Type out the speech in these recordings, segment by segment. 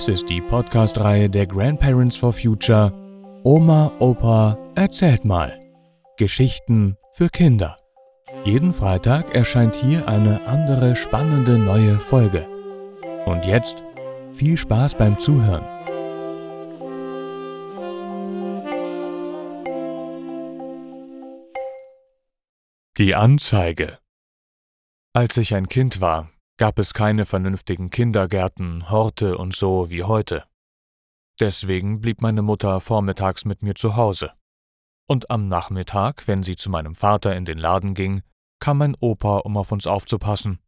Dies ist die Podcast-Reihe der Grandparents for Future Oma, Opa, erzählt mal. Geschichten für Kinder. Jeden Freitag erscheint hier eine andere spannende neue Folge. Und jetzt viel Spaß beim Zuhören. Die Anzeige. Als ich ein Kind war, gab es keine vernünftigen Kindergärten, Horte und so wie heute. Deswegen blieb meine Mutter vormittags mit mir zu Hause. Und am Nachmittag, wenn sie zu meinem Vater in den Laden ging, kam mein Opa, um auf uns aufzupassen.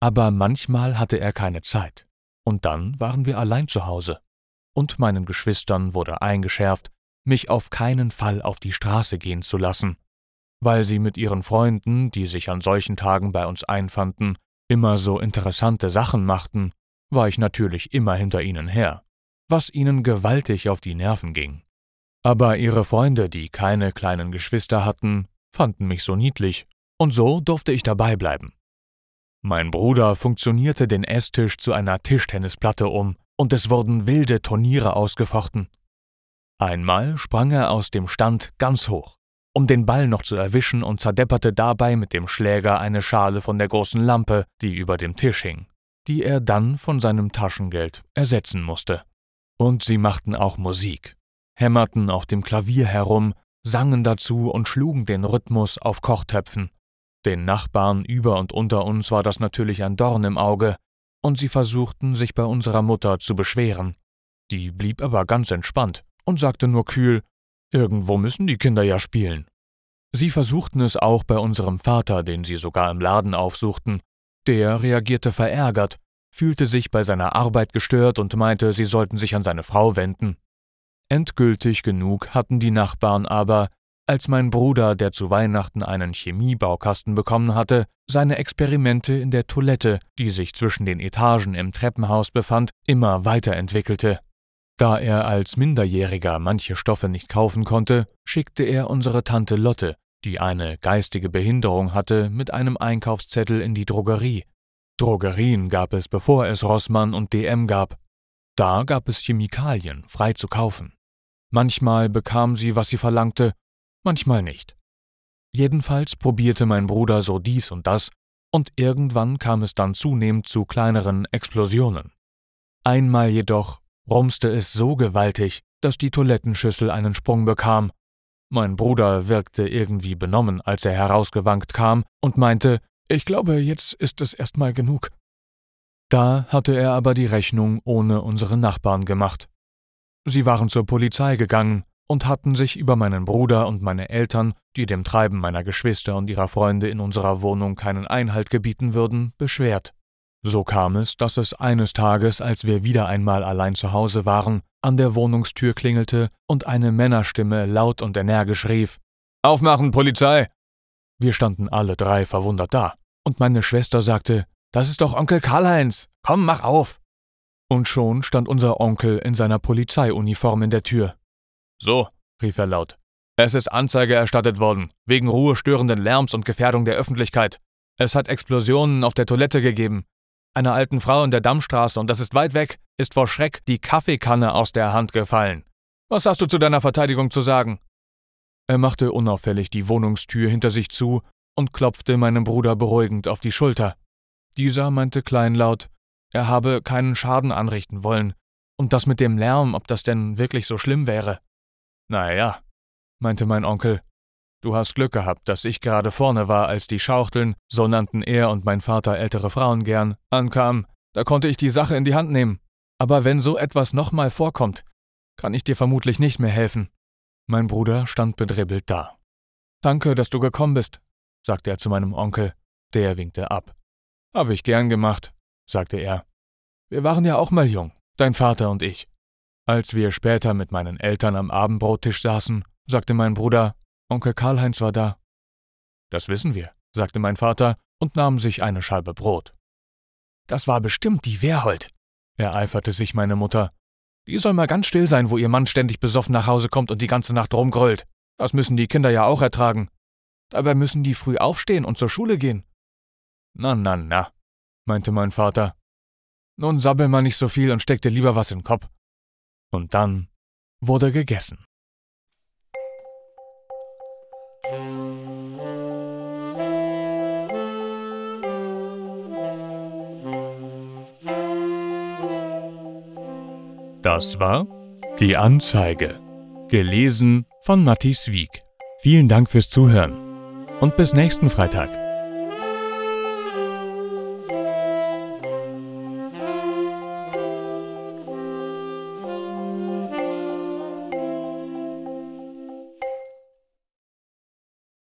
Aber manchmal hatte er keine Zeit. Und dann waren wir allein zu Hause. Und meinen Geschwistern wurde eingeschärft, mich auf keinen Fall auf die Straße gehen zu lassen, weil sie mit ihren Freunden, die sich an solchen Tagen bei uns einfanden, immer so interessante Sachen machten, war ich natürlich immer hinter ihnen her, was ihnen gewaltig auf die Nerven ging. Aber ihre Freunde, die keine kleinen Geschwister hatten, fanden mich so niedlich, und so durfte ich dabei bleiben. Mein Bruder funktionierte den Esstisch zu einer Tischtennisplatte um, und es wurden wilde Turniere ausgefochten. Einmal sprang er aus dem Stand ganz hoch um den Ball noch zu erwischen und zerdepperte dabei mit dem Schläger eine Schale von der großen Lampe, die über dem Tisch hing, die er dann von seinem Taschengeld ersetzen musste. Und sie machten auch Musik, hämmerten auf dem Klavier herum, sangen dazu und schlugen den Rhythmus auf Kochtöpfen. Den Nachbarn über und unter uns war das natürlich ein Dorn im Auge, und sie versuchten, sich bei unserer Mutter zu beschweren. Die blieb aber ganz entspannt und sagte nur kühl Irgendwo müssen die Kinder ja spielen. Sie versuchten es auch bei unserem Vater, den sie sogar im Laden aufsuchten. Der reagierte verärgert, fühlte sich bei seiner Arbeit gestört und meinte, sie sollten sich an seine Frau wenden. Endgültig genug hatten die Nachbarn aber, als mein Bruder, der zu Weihnachten einen Chemiebaukasten bekommen hatte, seine Experimente in der Toilette, die sich zwischen den Etagen im Treppenhaus befand, immer weiterentwickelte. Da er als Minderjähriger manche Stoffe nicht kaufen konnte, schickte er unsere Tante Lotte, die eine geistige Behinderung hatte, mit einem Einkaufszettel in die Drogerie. Drogerien gab es, bevor es Rossmann und DM gab. Da gab es Chemikalien, frei zu kaufen. Manchmal bekam sie, was sie verlangte, manchmal nicht. Jedenfalls probierte mein Bruder so dies und das, und irgendwann kam es dann zunehmend zu kleineren Explosionen. Einmal jedoch rumste es so gewaltig, dass die Toilettenschüssel einen Sprung bekam. Mein Bruder wirkte irgendwie benommen, als er herausgewankt kam und meinte, ich glaube, jetzt ist es erstmal genug. Da hatte er aber die Rechnung ohne unsere Nachbarn gemacht. Sie waren zur Polizei gegangen und hatten sich über meinen Bruder und meine Eltern, die dem Treiben meiner Geschwister und ihrer Freunde in unserer Wohnung keinen Einhalt gebieten würden, beschwert. So kam es, dass es eines Tages, als wir wieder einmal allein zu Hause waren, an der Wohnungstür klingelte und eine Männerstimme laut und energisch rief Aufmachen, Polizei. Wir standen alle drei verwundert da, und meine Schwester sagte Das ist doch Onkel Karl-Heinz. Komm, mach auf. Und schon stand unser Onkel in seiner Polizeiuniform in der Tür. So, rief er laut. Es ist Anzeige erstattet worden, wegen ruhestörenden Lärms und Gefährdung der Öffentlichkeit. Es hat Explosionen auf der Toilette gegeben einer alten Frau in der Dammstraße, und das ist weit weg, ist vor Schreck die Kaffeekanne aus der Hand gefallen. Was hast du zu deiner Verteidigung zu sagen? Er machte unauffällig die Wohnungstür hinter sich zu und klopfte meinem Bruder beruhigend auf die Schulter. Dieser meinte kleinlaut, er habe keinen Schaden anrichten wollen, und das mit dem Lärm, ob das denn wirklich so schlimm wäre. Na ja, meinte mein Onkel, Du hast Glück gehabt, dass ich gerade vorne war, als die Schauchteln, so nannten er und mein Vater ältere Frauen gern, ankamen. Da konnte ich die Sache in die Hand nehmen. Aber wenn so etwas nochmal vorkommt, kann ich dir vermutlich nicht mehr helfen. Mein Bruder stand bedribbelt da. Danke, dass du gekommen bist, sagte er zu meinem Onkel. Der winkte ab. Habe ich gern gemacht, sagte er. Wir waren ja auch mal jung, dein Vater und ich. Als wir später mit meinen Eltern am Abendbrottisch saßen, sagte mein Bruder, Onkel Karl-Heinz war da. Das wissen wir, sagte mein Vater und nahm sich eine Scheibe Brot. Das war bestimmt die Wehrhold, ereiferte sich meine Mutter. Die soll mal ganz still sein, wo ihr Mann ständig besoffen nach Hause kommt und die ganze Nacht rumgrölt. Das müssen die Kinder ja auch ertragen. Dabei müssen die früh aufstehen und zur Schule gehen. Na, na, na, meinte mein Vater. Nun sabbel mal nicht so viel und steck dir lieber was in den Kopf. Und dann wurde gegessen. Das war die Anzeige. Gelesen von Matthias Wieg. Vielen Dank fürs Zuhören und bis nächsten Freitag.